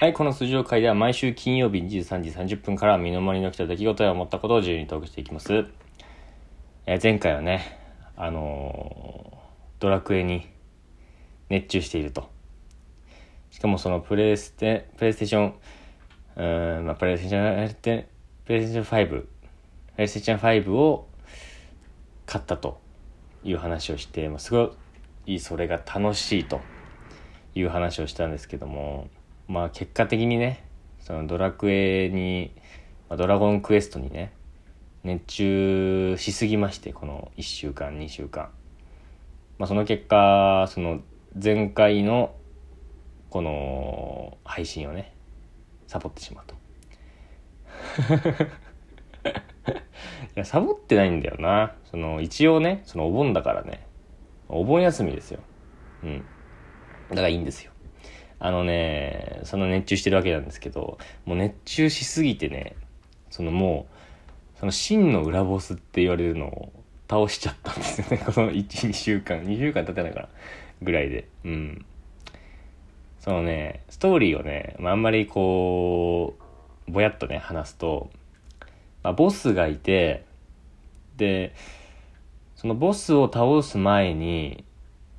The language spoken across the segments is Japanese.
はい、この数字会では毎週金曜日23時30分から身の回りの起きた出来事や思ったことを自由にトークしていきます。えー前回はね、あのードラクエに熱中していると。しかもそのプレイステ、プレイステーション、うん、まあ、プレイステーション、プレイステーション5、プレイステーション5を買ったという話をして、まあ、すごいそれが楽しいという話をしたんですけども、まあ結果的にね、そのドラクエに、まあドラゴンクエストにね、熱中しすぎまして、この1週間、2週間。まあその結果、その前回のこの配信をね、サボってしまうと。いや、サボってないんだよな。その、一応ね、そのお盆だからね、お盆休みですよ。うん。だからいいんですよ。あのね、その熱中してるわけなんですけど、もう熱中しすぎてね、そのもう、その真の裏ボスって言われるのを倒しちゃったんですよね。この1、2週間、2週間経ってないから、ぐらいで。うん。そのね、ストーリーをね、まあ、あんまりこう、ぼやっとね、話すと、まあ、ボスがいて、で、そのボスを倒す前に、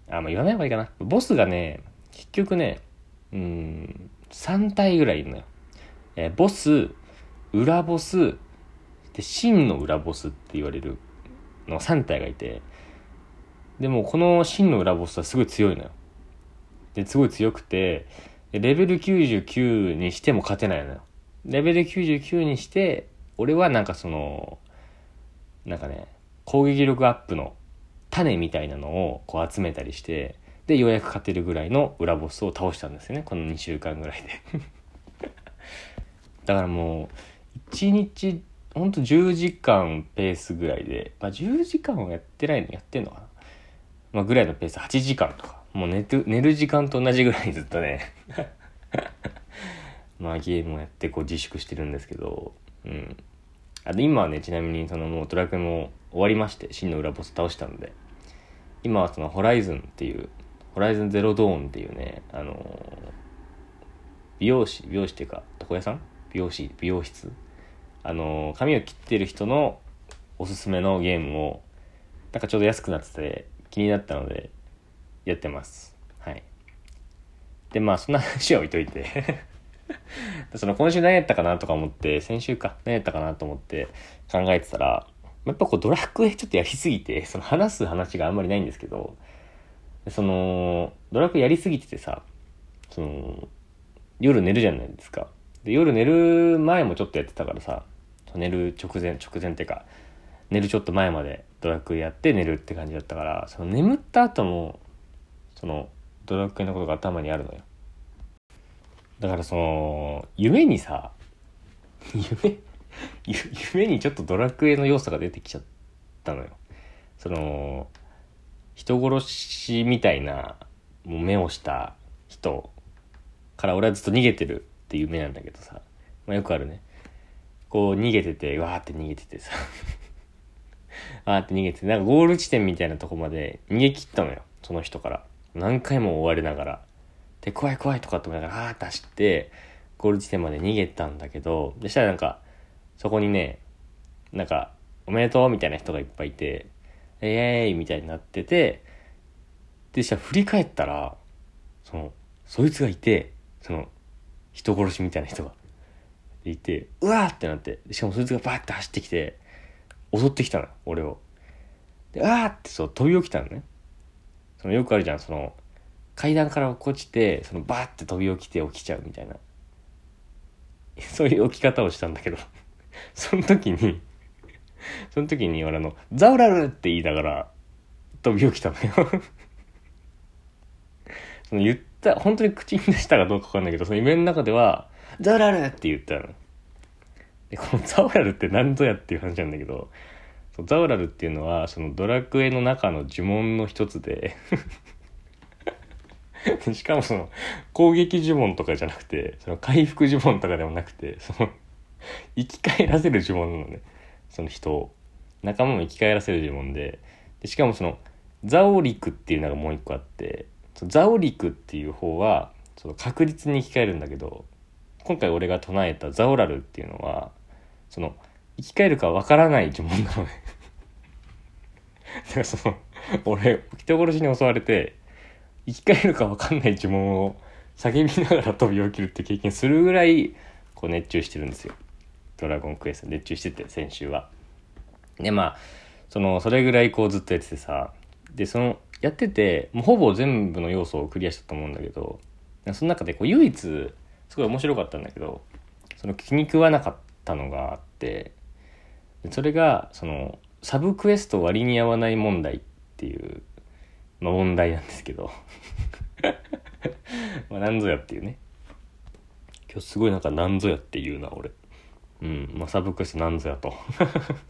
あ、まあ、言わない方がいいかな。ボスがね、結局ね、うん、3体ぐらいいるのよ。えーボス、裏ボス、で、真の裏ボスって言われるの3体がいて、でもこの真の裏ボスはすごい強いのよ。で、すごい強くて、レベル99にしても勝てないのよ。レベル99にして、俺はなんかその、なんかね、攻撃力アップの種みたいなのをこう集めたりして、で、ようやく勝てるぐらいの裏ボスを倒したんですよね。この2週間ぐらいで。だからもう、1日、ほんと10時間ペースぐらいで、まあ10時間はやってないのやってんのかなまあぐらいのペース、8時間とか。もう寝て寝る時間と同じぐらいずっとね、まあゲームをやってこう自粛してるんですけど、うん。あと今はね、ちなみにそのもうドラクエも終わりまして、真の裏ボス倒したので、今はそのホライズンっていう、ホライズンゼロドーンっていうね、あのー美容師、美容師っていうか、床屋さん？美容師、美容室？あのー髪を切ってる人のおすすめのゲームを、なんかちょうど安くなってて気になったので、やってます。はい。で、まあそんな話は置いといて。その今週何やったかなとか思って、先週か、何やったかなと思って考えてたら、やっぱこうドラクエちょっとやりすぎて、その話す話があんまりないんですけど、その、ドラクエやりすぎててさ、その、夜寝るじゃないですか。で、夜寝る前もちょっとやってたからさ、寝る直前、直前ってか、寝るちょっと前までドラクエやって寝るって感じだったから、その眠った後も、その、ドラクエのことが頭にあるのよ。だからその、夢にさ、夢、夢にちょっとドラクエの要素が出てきちゃったのよ。その、人殺しみたいな、もう目をした人から俺はずっと逃げてるっていう夢なんだけどさ、まあ、よくあるね。こう逃げてて、わーって逃げててさ、わーって逃げてて、なんかゴール地点みたいなとこまで逃げ切ったのよ、その人から。何回も追われながら。で、怖い怖いとかって思いながら、あーって走って、ゴール地点まで逃げたんだけど、でしたらなんか、そこにね、なんか、おめでとうみたいな人がいっぱいいて、イエーイみたいになってて、で、したら振り返ったら、その、そいつがいて、その、人殺しみたいな人がいて、うわーってなって、しかもそいつがバーって走ってきて、襲ってきたの、俺を。で、うわーってそう飛び起きたのね。そのよくあるじゃん、その、階段から落っこちて、そのバーって飛び起きて起きちゃうみたいな。そういう起き方をしたんだけど、その時に、その時に俺あの、ザウラルって言いながら飛び起きたのよ。その言った、本当に口に出したかどうかわかんないけど、その夢の中では、ザウラルって言ったの。で、このザウラルって何ぞやっていう話なんだけど、そザウラルっていうのは、そのドラクエの中の呪文の一つで、しかもその攻撃呪文とかじゃなくて、その回復呪文とかでもなくて、その生き返らせる呪文なのね。その人を。仲間も生き返らせる呪文で。でしかもそのザオリクっていうのがもう一個あって、ザオリクっていう方は、その確実に生き返るんだけど、今回俺が唱えたザオラルっていうのはその生き返るかわからない呪文なのね だからその俺人殺しに襲われて生き返るかわかんない呪文を叫びながら飛び起きるって経験するぐらいこう熱中してるんですよドラゴンクエスト熱中してて先週は。でまあそのそれぐらいこうずっとやっててさでそのやっててもうほぼ全部の要素をクリアしたと思うんだけどその中でこう唯一すごい面白かったんだけどその気に食わなかったのがあってそれがそのサブクエスト割に合わない問題っていう、まあ、問題なんですけど まあ何ぞやっていうね。今日すごいなんか何ぞやって言うな俺。うん。まあサブクエスト何ぞやと。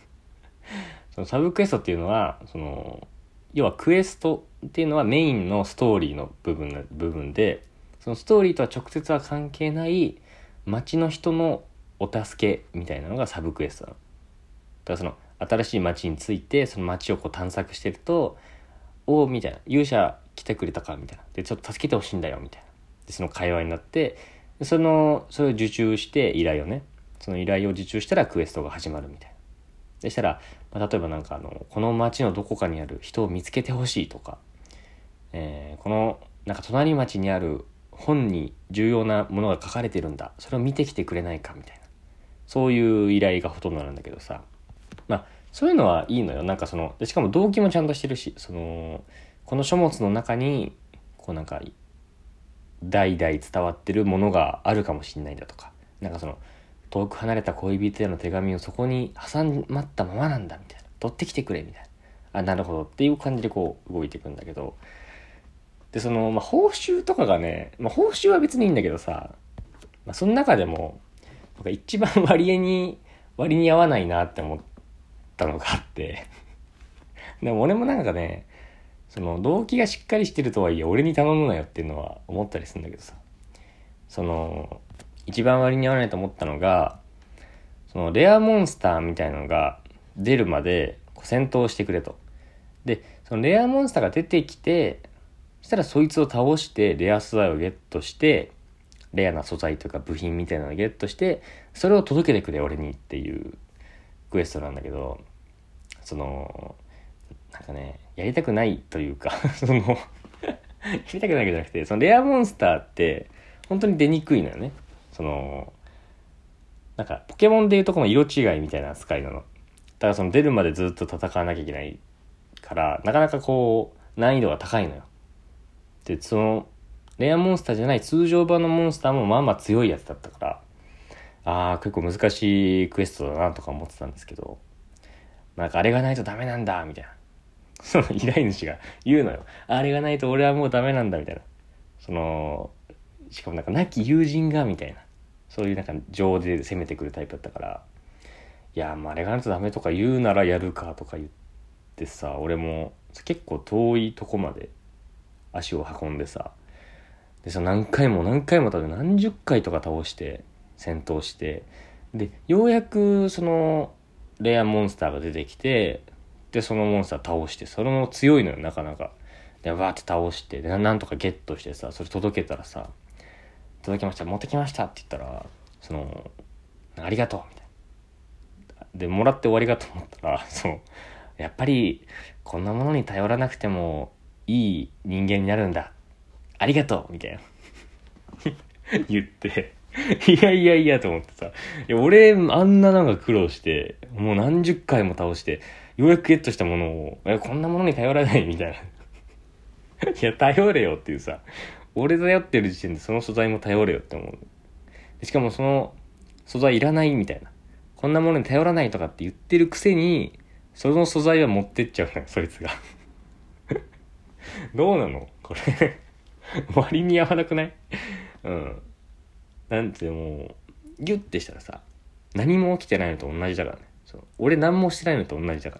そのサブクエストっていうのはその要はクエストっていうのはメインのストーリーの部分部分でそのストーリーとは直接は関係ない街の人のお助けみたいなのがサブクエスト。だからその新しい街についてその街をこう探索してると「おお」みたいな「勇者来てくれたか」みたいな。でちょっと助けてほしいんだよみたいな。でその会話になってそのそれを受注して依頼をねその依頼を受注したらクエストが始まるみたいな。でしたら、まあ、例えばなんかあのこの町のどこかにある人を見つけてほしいとか、えー、このなんか隣町にある本に重要なものが書かれてるんだそれを見てきてくれないかみたいな。そういう依頼がほとんどなんだけどさ。まあそういうのはいいのよ。なんかそのしかも動機もちゃんとしてるしそのこの書物の中にこうなんか代々伝わってるものがあるかもしんないんだとか。なんかその遠く離れた恋人への手紙をそこに挟まったままなんだみたいな。取ってきてくれみたいな。あなるほどっていう感じでこう動いていくんだけど。でその、まあ、報酬とかがね、まあ、報酬は別にいいんだけどさ、まあ、その中でも僕が一番 割合に割に合わないなって思ったのがあって。でも俺もなんかねその動機がしっかりしてるとはいえ俺に頼むなよっていうのは思ったりするんだけどさ。その一番割に合わないと思ったのがそのレアモンスターみたいのが出るまで戦闘してくれと。でそのレアモンスターが出てきてそしたらそいつを倒してレア素材をゲットしてレアな素材とか部品みたいなのをゲットしてそれを届けてくれ俺にっていうクエストなんだけどそのなんかねやりたくないというか そのやりたくないわけじゃなくてそのレアモンスターって本当に出にくいのよね。そのなんかポケモンでいうとこの色違いみたいな扱いなの。だからその出るまでずっと戦わなきゃいけないからなかなかこう難易度が高いのよ。でそのレアモンスターじゃない通常版のモンスターもまあまあ強いやつだったからああ結構難しいクエストだなとか思ってたんですけどなんかあれがないとダメなんだみたいな。その依頼主が言うのよ。あれがないと俺はもうダメなんだみたいな。そのしかもなんか亡き友人がみたいな。そういうなんか情で攻めてくるタイプだったからいやまああれがないとダメとか言うならやるかとか言ってさ俺も結構遠いとこまで足を運んでさでさ何回も何回も多分何十回とか倒して戦闘してでようやくそのレアモンスターが出てきてでそのモンスター倒してそれも強いのよなかなか。でバーって倒してでなんとかゲットしてさそれ届けたらさ「届きました持ってきました」って言ったらその「ありがとう」みたいな。でもらって終わりかと思ったら そうやっぱりこんなものに頼らなくてもいい人間になるんだ。ありがとうみたいな。言って。いやいやいやと思ってさ。や俺あんななんか苦労してもう何十回も倒してようやくゲットしたものをこんなものに頼らないみたいな。いや頼れよっていうさ。俺頼ってる時点でその素材も頼れよって思う。しかもその素材いらないみたいな。こんなものに頼らないとかって言ってるくせにその素材は持ってっちゃうのよそいつが。どうなの？これ。割に合わなくない？うん。なんてもう、ギュッてしたらさ、何も起きてないのと同じだからね。そう。俺何もしてないのと同じだか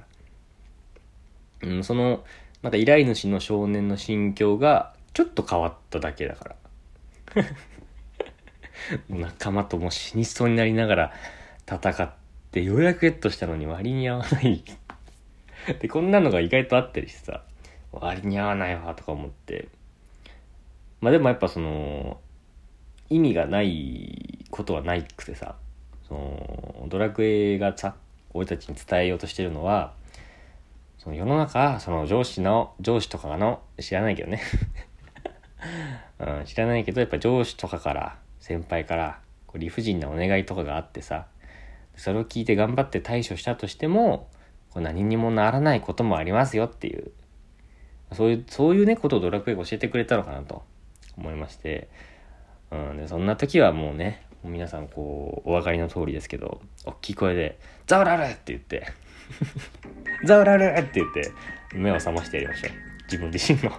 ら。うん、その、なんか依頼主の少年の心境がちょっと変わっただけだから。仲間とも死にそうになりながら戦ってようやくゲットしたのに割に合わない。で、こんなのが意外とあったりしてさ、割に合わないわとか思って。まあでもやっぱその、意味がないことはないくてさそのドラクエがさ俺たちに伝えようとしてるのはその世の中その上司の上司とかの知らないけどね、うん、知らないけどやっぱ上司とかから先輩からこう理不尽なお願いとかがあってさそれを聞いて頑張って対処したとしてもこう何にもならないこともありますよっていうそういうそういうねことをドラクエが教えてくれたのかなと思いましてうん、でそんな時はもうね皆さんこうお分かりの通りですけど大きい声で「ザウラル!」って言って「ザウラル!」って言って目を覚ましてやりましょう自分自身の